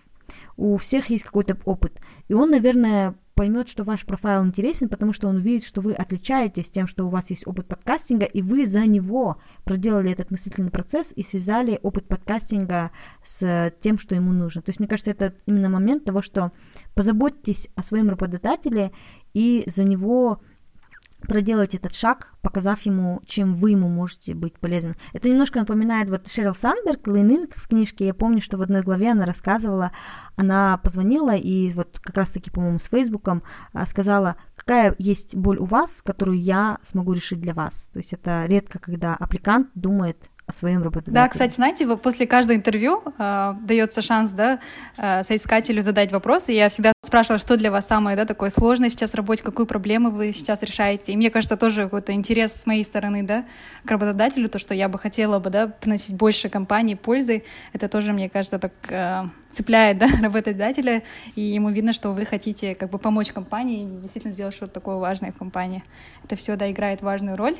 у всех есть какой-то опыт, и он, наверное, поймет, что ваш профайл интересен, потому что он видит, что вы отличаетесь тем, что у вас есть опыт подкастинга, и вы за него проделали этот мыслительный процесс и связали опыт подкастинга с тем, что ему нужно. То есть, мне кажется, это именно момент того, что позаботьтесь о своем работодателе и за него проделать этот шаг, показав ему, чем вы ему можете быть полезным. Это немножко напоминает вот Шерил Сандберг, Лейнинг в книжке. Я помню, что в одной главе она рассказывала, она позвонила и вот как раз-таки, по-моему, с Фейсбуком а, сказала, какая есть боль у вас, которую я смогу решить для вас. То есть это редко, когда аппликант думает о своем работодателе. Да, кстати, знаете, после каждого интервью э, дается шанс, да, э, соискателю задать вопросы. Я всегда спрашивала, что для вас самое, да, такое сложное сейчас в работе, какую проблему вы сейчас решаете. И мне кажется, тоже какой-то интерес с моей стороны, да, к работодателю, то, что я бы хотела бы, да, приносить больше компании пользы, это тоже, мне кажется, так э, цепляет, да, работодателя, и ему видно, что вы хотите как бы помочь компании и действительно сделать что-то такое важное в компании. Это все, да, играет важную роль.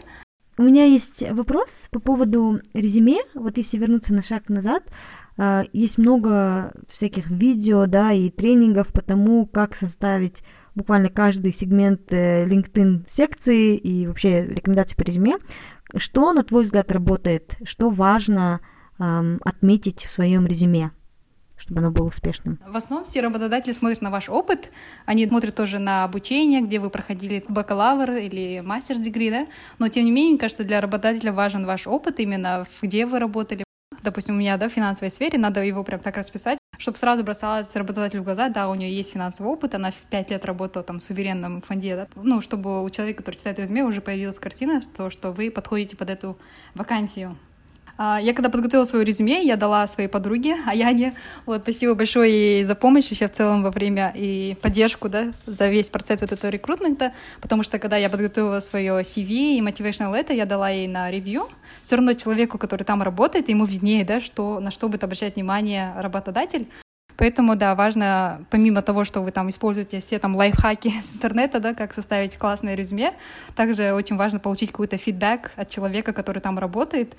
У меня есть вопрос по поводу резюме. Вот если вернуться на шаг назад, а, есть много всяких видео, да, и тренингов по тому, как составить буквально каждый сегмент э, LinkedIn секции и вообще рекомендации по резюме. Что, на твой взгляд, работает? Что важно эм, отметить в своем резюме? Чтобы оно было успешным? В основном все работодатели смотрят на ваш опыт, они смотрят тоже на обучение, где вы проходили бакалавр или мастер-дегри, да, но тем не менее, мне кажется, для работодателя важен ваш опыт именно, где вы работали. Допустим, у меня, да, в финансовой сфере, надо его прям так расписать, чтобы сразу бросалось работодателю в глаза, да, у нее есть финансовый опыт, она в пять лет работала там в суверенном фонде, да, ну, чтобы у человека, который читает резюме, уже появилась картина, то, что вы подходите под эту вакансию. А, я когда подготовила свое резюме, я дала своей подруге Аяне. Вот, спасибо большое ей за помощь вообще в целом во время и поддержку, да, за весь процесс вот этого рекрутмента, потому что когда я подготовила свое CV и motivational letter, я дала ей на ревью. Все равно человеку, который там работает, ему виднее, да, что, на что будет обращать внимание работодатель. Поэтому, да, важно, помимо того, что вы там используете все там лайфхаки с интернета, да, как составить классное резюме, также очень важно получить какой-то фидбэк от человека, который там работает,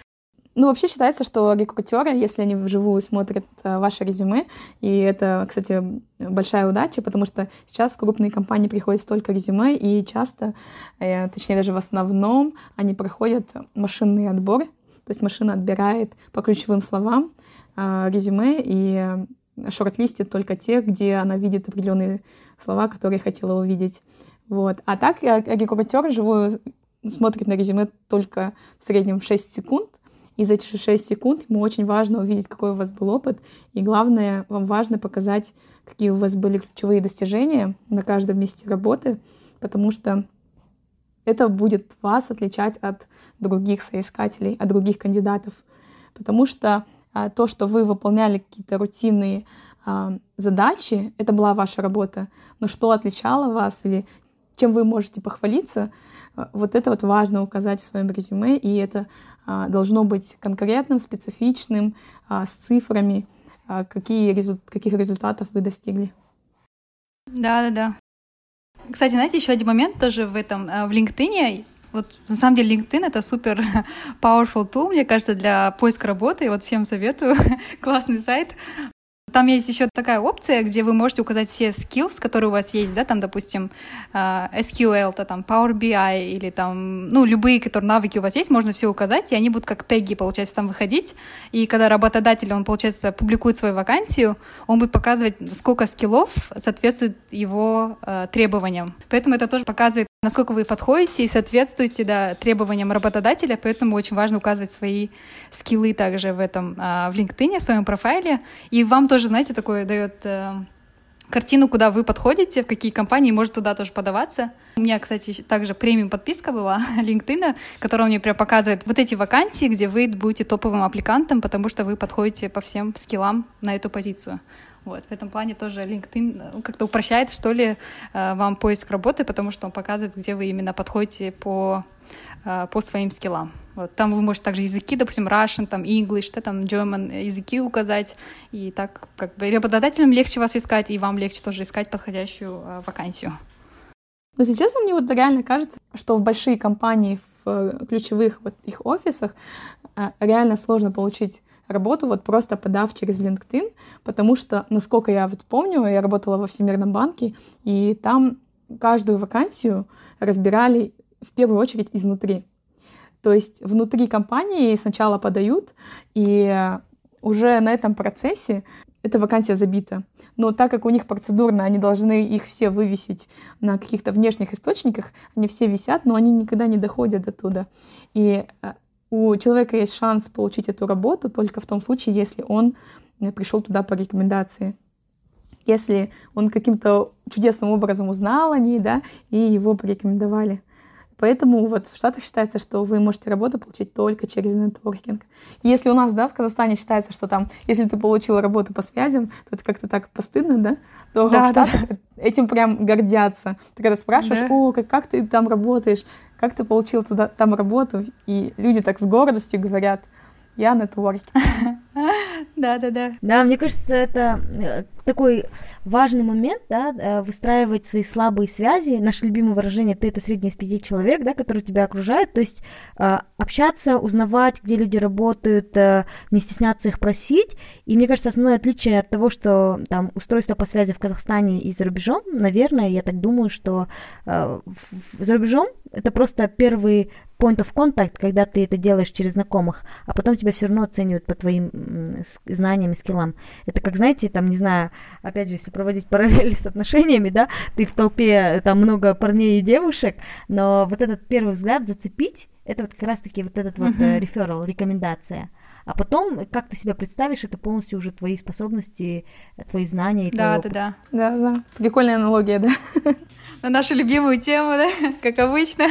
ну, вообще считается, что рекрутеры, если они вживую смотрят э, ваше резюме, и это, кстати, большая удача, потому что сейчас в крупные компании приходит столько резюме, и часто, э, точнее даже в основном, они проходят машинный отбор, то есть машина отбирает по ключевым словам э, резюме и шорт-листит только те, где она видит определенные слова, которые хотела увидеть. Вот. А так рекрутер живую смотрит на резюме только в среднем 6 секунд, и за эти 6 секунд ему очень важно увидеть, какой у вас был опыт. И главное, вам важно показать, какие у вас были ключевые достижения на каждом месте работы, потому что это будет вас отличать от других соискателей, от других кандидатов. Потому что а, то, что вы выполняли какие-то рутинные а, задачи, это была ваша работа. Но что отличало вас или чем вы можете похвалиться, а, вот это вот важно указать в своем резюме, и это а, должно быть конкретным, специфичным, а, с цифрами, а, какие результ... каких результатов вы достигли. Да, да, да. Кстати, знаете, еще один момент тоже в этом, в LinkedIn. Вот на самом деле LinkedIn это супер powerful tool, мне кажется, для поиска работы. Вот всем советую. Классный сайт. Там есть еще такая опция, где вы можете указать все skills, которые у вас есть, да, там, допустим, а, SQL, то там Power BI или там, ну, любые, которые навыки у вас есть, можно все указать, и они будут как теги, получается, там выходить. И когда работодатель, он, получается, публикует свою вакансию, он будет показывать, сколько скиллов соответствует его э, требованиям. Поэтому это тоже показывает, насколько вы подходите и соответствуете да, требованиям работодателя, поэтому очень важно указывать свои скиллы также в этом, э, в LinkedIn, в своем профайле. И вам тоже, знаете, такое дает э, картину, куда вы подходите, в какие компании, может туда тоже подаваться. У меня, кстати, также премиум подписка была LinkedIn, которая мне прям показывает вот эти вакансии, где вы будете топовым аппликантом, потому что вы подходите по всем скиллам на эту позицию. Вот, в этом плане тоже LinkedIn ну, как-то упрощает, что ли, э, вам поиск работы, потому что он показывает, где вы именно подходите по, э, по своим скиллам. Вот, там вы можете также языки, допустим, Russian, там English, да, там German языки указать, и так как бы работодателям легче вас искать, и вам легче тоже искать подходящую э, вакансию. Но честно, мне вот реально кажется, что в большие компании, в ключевых вот их офисах реально сложно получить работу, вот просто подав через LinkedIn, потому что, насколько я вот помню, я работала во Всемирном банке, и там каждую вакансию разбирали в первую очередь изнутри. То есть внутри компании сначала подают, и уже на этом процессе эта вакансия забита. Но так как у них процедурно, они должны их все вывесить на каких-то внешних источниках, они все висят, но они никогда не доходят оттуда. И э, у человека есть шанс получить эту работу только в том случае, если он э, пришел туда по рекомендации. Если он каким-то чудесным образом узнал о ней, да, и его порекомендовали. Поэтому вот в Штатах считается, что вы можете работу получить только через нетворкинг. Если у нас, да, в Казахстане считается, что там, если ты получил работу по связям, то это как-то так постыдно, да, то да, в Штатах да. этим прям гордятся. Ты когда спрашиваешь, да. о, как, как ты там работаешь, как ты получил туда, там работу, и люди так с гордостью говорят, я нетворкер. Да, да, да. Да, мне кажется, это э, такой важный момент, да, э, выстраивать свои слабые связи. Наше любимое выражение «ты — это средний из пяти человек», да, которые тебя окружают. То есть э, общаться, узнавать, где люди работают, не стесняться их просить. И мне кажется, основное отличие от того, что там устройство по связи в Казахстане и за рубежом, наверное, я так думаю, что за рубежом это просто первый point of contact, когда ты это делаешь через знакомых, а потом тебя все равно оценивают по твоим знаниям и скиллам. Это как, знаете, там, не знаю, опять же, если проводить параллели с отношениями, да, ты в толпе, там много парней и девушек, но вот этот первый взгляд зацепить, это вот как раз-таки вот этот вот uh-huh. referral, рекомендация. А потом, как ты себя представишь, это полностью уже твои способности, твои знания и твой да, опыт. Да, да, да. Да, Прикольная аналогия, да. На нашу любимую тему, да, как обычно.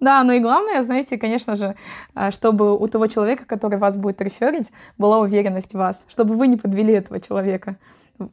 Да, ну и главное, знаете, конечно же, а, чтобы у того человека, который вас будет реферить, была уверенность в вас, чтобы вы не подвели этого человека.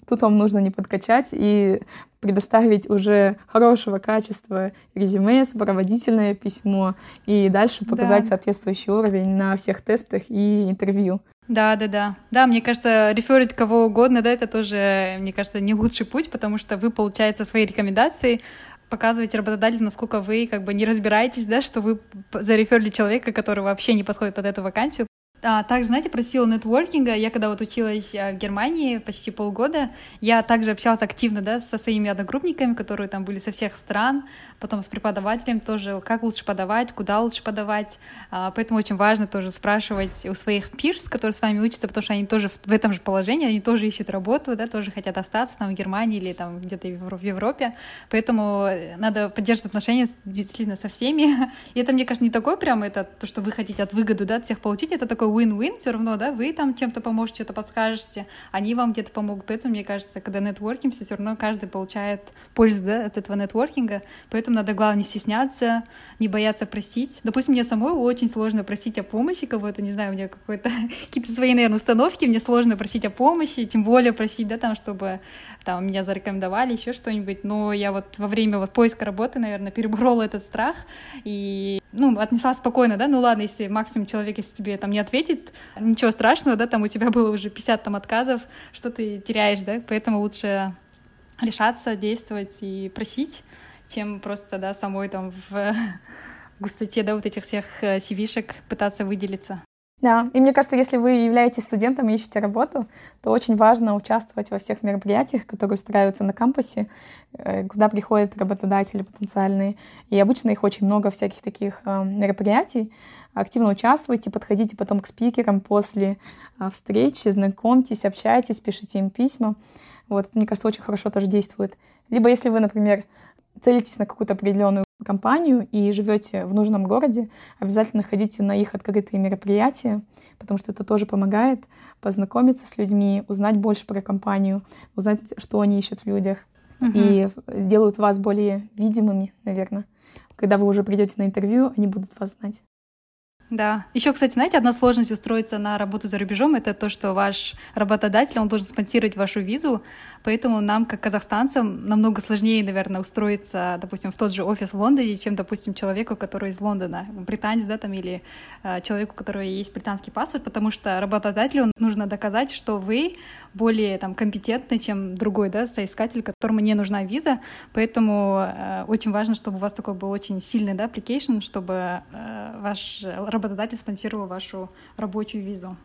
Тут вам нужно не подкачать и предоставить уже хорошего качества резюме, сопроводительное письмо и дальше показать да. соответствующий уровень на всех тестах и интервью. Да, да, да. Да, мне кажется, реферить кого угодно, да, это тоже, мне кажется, не лучший путь, потому что вы, получается, свои рекомендации показываете работодателю, насколько вы как бы не разбираетесь, да, что вы зареферили человека, который вообще не подходит под эту вакансию. А, также, знаете, про силу нетворкинга. Я когда вот училась а, в Германии почти полгода, я также общалась активно, да, со своими одногруппниками, которые там были со всех стран, потом с преподавателем тоже, как лучше подавать, куда лучше подавать. А, поэтому очень важно тоже спрашивать у своих пирс, которые с вами учатся, потому что они тоже в этом же положении, они тоже ищут работу, да, тоже хотят остаться там в Германии или там где-то в Европе. Поэтому надо поддерживать отношения действительно со всеми. И это, мне кажется, не такое прям это то, что вы хотите от выгоду, да, от всех получить, это такой win-win все равно, да, вы там чем-то поможете, что-то подскажете, они вам где-то помогут. Поэтому, мне кажется, когда нетворкимся, все равно каждый получает пользу да, от этого нетворкинга. Поэтому надо, главное, не стесняться, не бояться просить. Допустим, мне самой очень сложно просить о помощи кого-то, не знаю, у меня какой-то какие-то свои, наверное, установки, мне сложно просить о помощи, тем более просить, да, там, чтобы там меня зарекомендовали, еще что-нибудь. Но я вот во время вот поиска работы, наверное, переборола этот страх и, ну, отнеслась спокойно, да, ну ладно, если максимум человек, если тебе там не ответит, ничего страшного, да, там у тебя было уже 50 там отказов, что ты теряешь, да, поэтому лучше решаться, действовать и просить, чем просто, да, самой там в густоте, да, вот этих всех CV-шек э, пытаться выделиться. Да, и мне кажется, если вы являетесь студентом и ищете работу, то очень важно участвовать во всех мероприятиях, которые устраиваются на кампусе, э, куда приходят работодатели потенциальные. И обычно их очень много всяких таких э, мероприятий. Активно участвуйте, подходите потом к спикерам после э, встречи, знакомьтесь, общайтесь, пишите им письма. Вот, мне кажется, очень хорошо тоже действует. Либо если вы, например, целитесь на какую-то определенную компанию и живете в нужном городе, обязательно ходите на их открытые мероприятия, потому что это тоже помогает познакомиться с людьми, узнать больше про компанию, узнать, что они ищут в людях. Угу. И делают вас более видимыми, наверное. Когда вы уже придете на интервью, они будут вас знать. Да. Еще, кстати, знаете, одна сложность устроиться на работу за рубежом — это то, что ваш работодатель, он должен спонсировать вашу визу, Поэтому нам, как казахстанцам, намного сложнее, наверное, устроиться, допустим, в тот же офис в Лондоне, чем, допустим, человеку, который из Лондона, британец, да, там, или э, человеку, у которого есть британский паспорт, потому что работодателю нужно доказать, что вы более там компетентны, чем другой, да, соискатель, которому не нужна виза. Поэтому э, очень важно, чтобы у вас такой был очень сильный, да, application, чтобы э, ваш работодатель спонсировал вашу рабочую визу.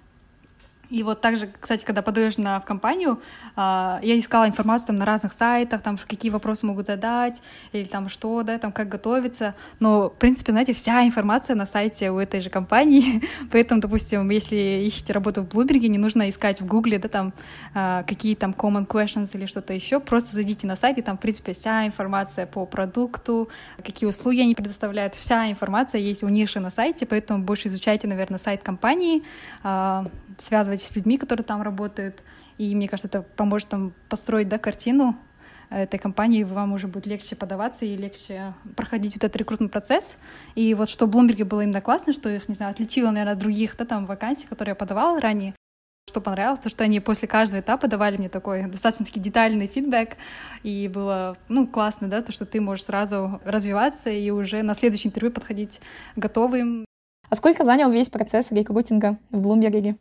И вот также, кстати, когда подаешь на, в компанию, а, я искала информацию там на разных сайтах, там какие вопросы могут задать, или там что, да, там как готовиться. Но, в принципе, знаете, вся информация на сайте у этой же компании. Поэтому, допустим, если ищете работу в Bloomberg, не нужно искать в Гугле, да, там а, какие там common questions или что-то еще. Просто зайдите на сайт, и там, в принципе, вся информация по продукту, какие услуги они предоставляют, вся информация есть у же на сайте, поэтому больше изучайте, наверное, сайт компании, связывайтесь с людьми, которые там работают, и мне кажется, это поможет там построить да, картину этой компании, вам уже будет легче подаваться и легче проходить вот этот рекрутный процесс. И вот что в Блумберге было именно классно, что их, не знаю, отличило, наверное, от других да, там вакансий, которые я подавала ранее, что понравилось, то что они после каждого этапа давали мне такой достаточно таки детальный фидбэк, и было, ну, классно, да, то, что ты можешь сразу развиваться и уже на следующий интервью подходить готовым. А сколько занял весь процесс рекрутинга в Блумберге?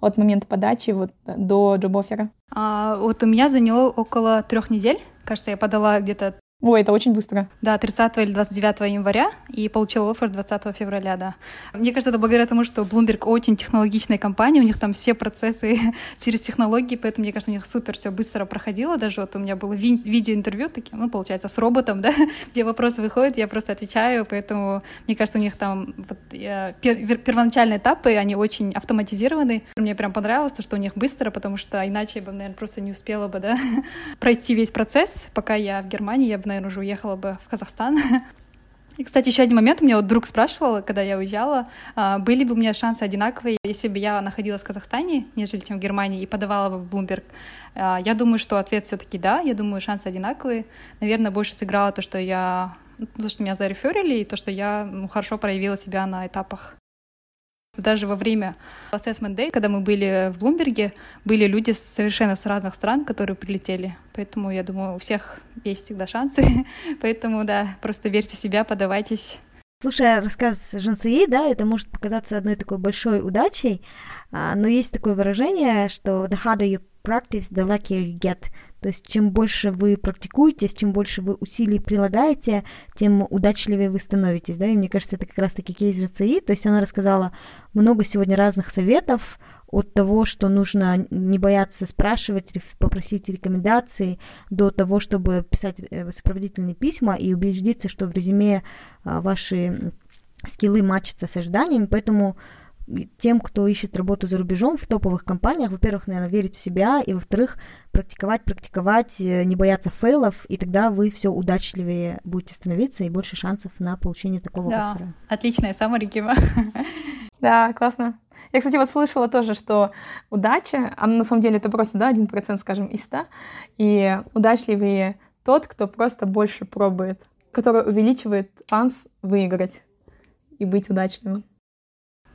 От момента подачи вот до джоб-оффера? А, вот у меня заняло около трех недель. Кажется, я подала где-то Ой, это очень быстро. Да, 30 или 29 января и получила офер 20 февраля, да. Мне кажется, это благодаря тому, что Bloomberg очень технологичная компания, у них там все процессы через технологии, поэтому, мне кажется, у них супер все быстро проходило. Даже вот у меня было ви- видеоинтервью таким, ну, получается, с роботом, да, где вопросы выходят, я просто отвечаю, поэтому, мне кажется, у них там вот, я, пер- первоначальные этапы, они очень автоматизированы. Мне прям понравилось то, что у них быстро, потому что иначе я бы, наверное, просто не успела бы, да, пройти весь процесс, пока я в Германии, я бы, наверное, уже уехала бы в Казахстан. И, кстати, еще один момент, у меня вот друг спрашивал, когда я уезжала, а, были бы у меня шансы одинаковые, если бы я находилась в Казахстане, нежели чем в Германии, и подавала бы в Bloomberg. А, я думаю, что ответ все таки да, я думаю, шансы одинаковые. Наверное, больше сыграло то, что я ну, то, что меня зареферили, и то, что я ну, хорошо проявила себя на этапах даже во время Assessment Day, когда мы были в Блумберге, были люди совершенно с разных стран, которые прилетели. Поэтому, я думаю, у всех есть всегда шансы. Поэтому, да, просто верьте себя, подавайтесь. Слушая рассказ Жансеи, да, это может показаться одной такой большой удачей, а, но есть такое выражение, что the harder you practice, the luckier you get. То есть чем больше вы практикуетесь, чем больше вы усилий прилагаете, тем удачливее вы становитесь. Да? И мне кажется, это как раз-таки кейс ЖЦИ. То есть она рассказала много сегодня разных советов от того, что нужно не бояться спрашивать, попросить рекомендации, до того, чтобы писать э, сопроводительные письма и убедиться, что в резюме а, ваши скиллы матчатся с ожиданиями. Поэтому тем, кто ищет работу за рубежом в топовых компаниях, во-первых, наверное, верить в себя, и во-вторых, практиковать, практиковать, э, не бояться фейлов, и тогда вы все удачливее будете становиться и больше шансов на получение такого да. оффера. Отличная саммари, Кима. Да, классно. Я, кстати, вот слышала тоже, что удача, она на самом деле это просто, да, один процент, скажем, из ста, и удачливее тот, кто просто больше пробует, который увеличивает шанс выиграть и быть удачливым.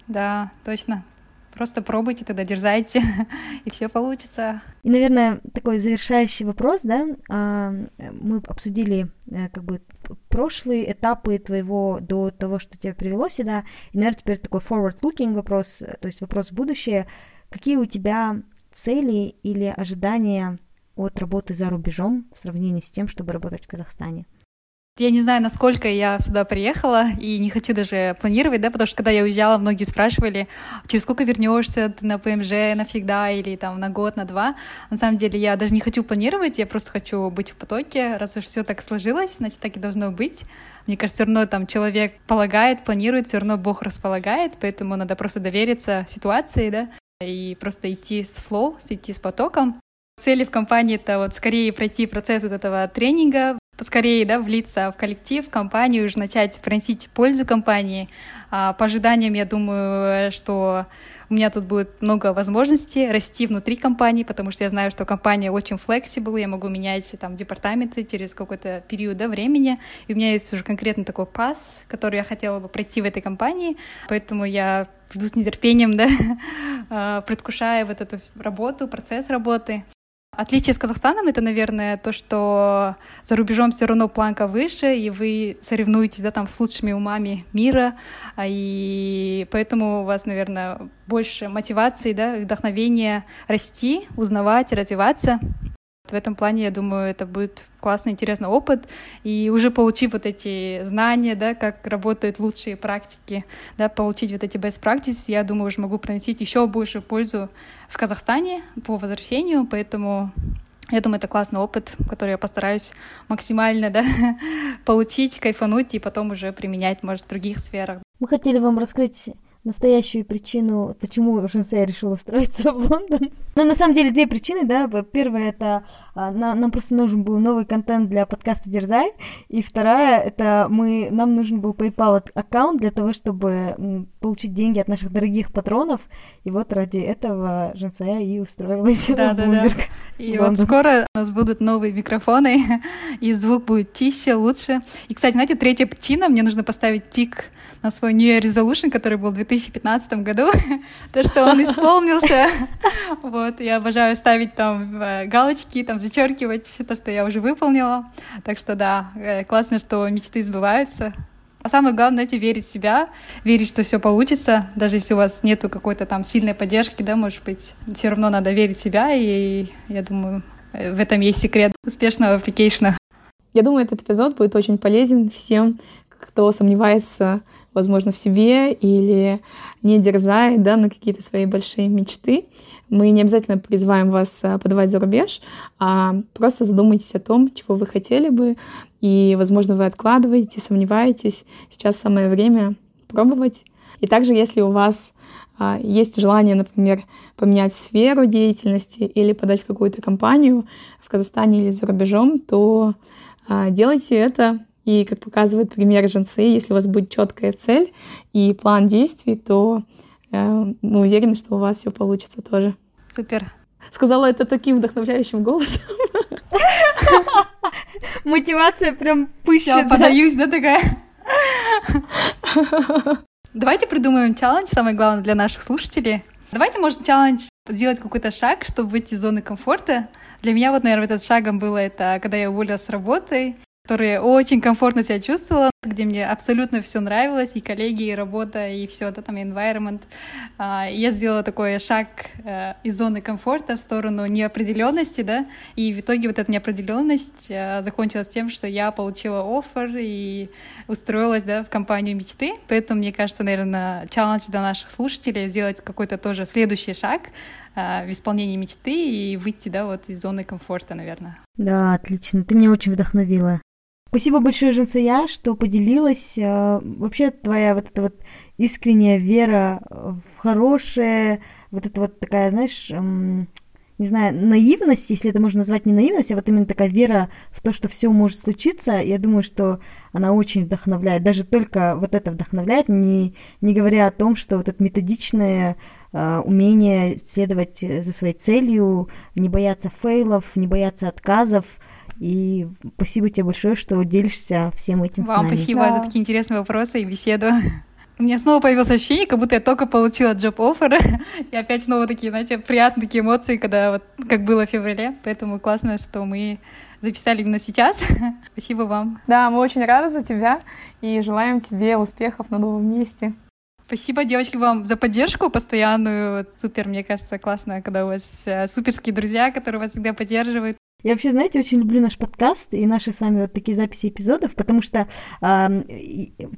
Да, точно. Просто пробуйте, тогда дерзайте, и все получится. И, наверное, такой завершающий вопрос, да, а, мы обсудили э, как бы прошлые этапы твоего до того, что тебя привело сюда, и, наверное, теперь такой forward-looking вопрос, то есть вопрос в будущее. Какие у тебя цели или ожидания от работы за рубежом в сравнении с тем, чтобы работать в Казахстане? Я не знаю, насколько я сюда приехала, и не хочу даже планировать, да, потому что когда я уезжала, многие спрашивали, через сколько вернешься ты на ПМЖ навсегда или там на год, на два. На самом деле я даже не хочу планировать, я просто хочу быть в потоке, раз уж все так сложилось, значит, так и должно быть. Мне кажется, все равно там человек полагает, планирует, все равно Бог располагает, поэтому надо просто довериться ситуации, да, и просто идти с флоу, идти с потоком. Цели в компании — это вот скорее пройти процесс вот этого тренинга, поскорее да, влиться в коллектив, в компанию, уже начать приносить пользу компании. А по ожиданиям, я думаю, что у меня тут будет много возможностей расти внутри компании, потому что я знаю, что компания очень flexible, я могу менять там департаменты через какой-то период да, времени, и у меня есть уже конкретно такой пас, который я хотела бы пройти в этой компании, поэтому я жду с нетерпением, да, а, предвкушая вот эту работу, процесс работы. Отличие с Казахстаном — это, наверное, то, что за рубежом все равно планка выше, и вы соревнуетесь да, там, с лучшими умами мира, а, и поэтому у вас, наверное, больше мотивации, да, вдохновения расти, узнавать, развиваться. В этом плане, я думаю, это будет классный, интересный опыт. И уже получив вот эти знания, да, как работают лучшие практики, да, получить вот эти best practices, я думаю, уже могу приносить еще большую пользу в Казахстане по возвращению. Поэтому я думаю, это классный опыт, который я постараюсь максимально да, получить, кайфануть и потом уже применять, может, в других сферах. Мы хотели вам раскрыть настоящую причину, почему Женсея решила устроиться в Лондон. Но на самом деле две причины, да. Первая это а, нам просто нужен был новый контент для подкаста Дерзай, и вторая это мы нам нужен был PayPal аккаунт для того, чтобы получить деньги от наших дорогих патронов, и вот ради этого Женсея и устроилась да, в да, Да. И вот скоро у нас будут новые микрофоны, и звук будет чище, лучше. И, кстати, знаете, третья причина, мне нужно поставить тик на свой New Year Resolution, который был в 2015 году, то, что он исполнился. Вот, я обожаю ставить там э, галочки, там зачеркивать то, что я уже выполнила. Так что да, э, классно, что мечты сбываются. А самое главное, знаете, верить в себя, верить, что все получится, даже если у вас нету какой-то там сильной поддержки, да, может быть, все равно надо верить в себя, и я думаю, э, в этом есть секрет успешного application а. Я думаю, этот эпизод будет очень полезен всем, кто сомневается возможно, в себе или не дерзает да, на какие-то свои большие мечты. Мы не обязательно призываем вас а, подавать за рубеж, а просто задумайтесь о том, чего вы хотели бы, и, возможно, вы откладываете, сомневаетесь. Сейчас самое время пробовать. И также, если у вас а, есть желание, например, поменять сферу деятельности или подать какую-то компанию в Казахстане или за рубежом, то а, делайте это и, как показывает пример Женсы, если у вас будет четкая цель и план действий, то э, мы уверены, что у вас все получится тоже. Супер. Сказала это таким вдохновляющим голосом. Мотивация прям пыщет. Я подаюсь, да, такая? Давайте придумаем челлендж, самое главное для наших слушателей. Давайте, может, челлендж сделать какой-то шаг, чтобы выйти из зоны комфорта. Для меня вот, наверное, этот шагом было это, когда я уволилась с работы, которые очень комфортно себя чувствовала, где мне абсолютно все нравилось, и коллеги, и работа, и все это там, environment. А, я сделала такой шаг э, из зоны комфорта в сторону неопределенности, да, и в итоге вот эта неопределенность э, закончилась тем, что я получила офер и устроилась, да, в компанию мечты. Поэтому, мне кажется, наверное, челлендж для наших слушателей сделать какой-то тоже следующий шаг, э, в исполнении мечты и выйти, да, вот из зоны комфорта, наверное. Да, отлично. Ты меня очень вдохновила. Спасибо большое, Женсая, что поделилась. Э, вообще твоя вот эта вот искренняя вера в хорошее, вот это вот такая, знаешь, не знаю, наивность, если это можно назвать не наивность, а вот именно такая вера в то, что все может случиться, я думаю, что она очень вдохновляет. Даже только вот это вдохновляет, не, не говоря о том, что вот это методичное э, умение следовать за своей целью, не бояться фейлов, не бояться отказов – и спасибо тебе большое, что делишься всем этим Вам с нами. спасибо да. за такие интересные вопросы и беседу. У меня снова появилось ощущение, как будто я только получила джоб оффер и опять снова такие, знаете, приятные такие эмоции, когда вот как было в феврале. Поэтому классно, что мы записали именно сейчас. Спасибо вам. Да, мы очень рады за тебя и желаем тебе успехов на новом месте. Спасибо, девочки, вам за поддержку постоянную. Супер, мне кажется, классно, когда у вас э, суперские друзья, которые вас всегда поддерживают. Я вообще, знаете, очень люблю наш подкаст и наши с вами вот такие записи эпизодов, потому что э,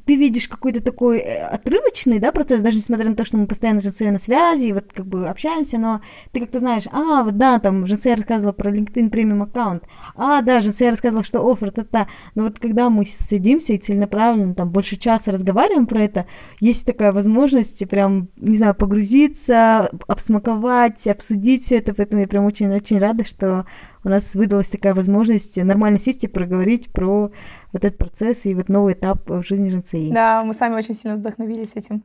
ты видишь какой-то такой э, отрывочный, да, процесс, даже несмотря на то, что мы постоянно же на связи, и вот как бы общаемся, но ты как-то знаешь, а, вот да, там, Женсея рассказывала про LinkedIn премиум аккаунт, а, да, Женсея рассказывала, что оффер, та-та, но вот когда мы садимся и целенаправленно там больше часа разговариваем про это, есть такая возможность прям, не знаю, погрузиться, обсмаковать, обсудить все это, поэтому я прям очень-очень рада, что у нас выдалась такая возможность нормально сесть и проговорить про вот этот процесс и вот новый этап в жизни ЖНЦИ. Да, мы сами очень сильно вдохновились этим.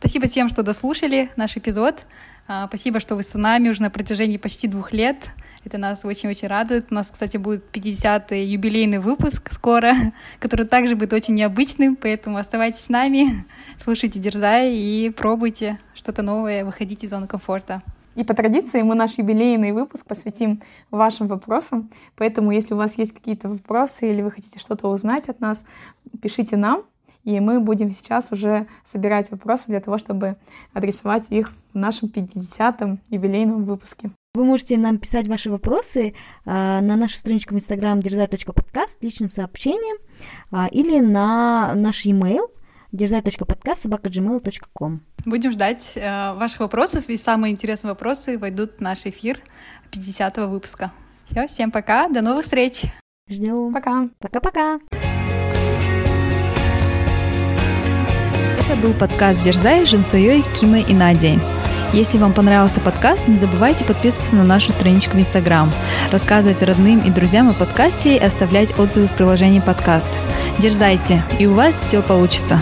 Спасибо всем, что дослушали наш эпизод. А, спасибо, что вы с нами уже на протяжении почти двух лет. Это нас очень-очень радует. У нас, кстати, будет 50-й юбилейный выпуск скоро, который также будет очень необычным, поэтому оставайтесь с нами, слушайте Дерзай и пробуйте что-то новое, выходите из зоны комфорта. И по традиции мы наш юбилейный выпуск посвятим вашим вопросам. Поэтому, если у вас есть какие-то вопросы или вы хотите что-то узнать от нас, пишите нам, и мы будем сейчас уже собирать вопросы для того, чтобы адресовать их в нашем 50-м юбилейном выпуске. Вы можете нам писать ваши вопросы а, на нашу страничку в Instagram дерзай.подкаст личным сообщением а, или на наш e-mail дерзай.подкаст.gmail.com Будем ждать э, ваших вопросов, и самые интересные вопросы войдут в наш эфир 50 выпуска. Все, всем пока, до новых встреч. Ждем. Пока. Пока-пока. Это был подкаст «Дерзай» с Женсуей, Кимой и Надей. Если вам понравился подкаст, не забывайте подписываться на нашу страничку в Инстаграм, рассказывать родным и друзьям о подкасте и оставлять отзывы в приложении подкаст. Дерзайте, и у вас все получится.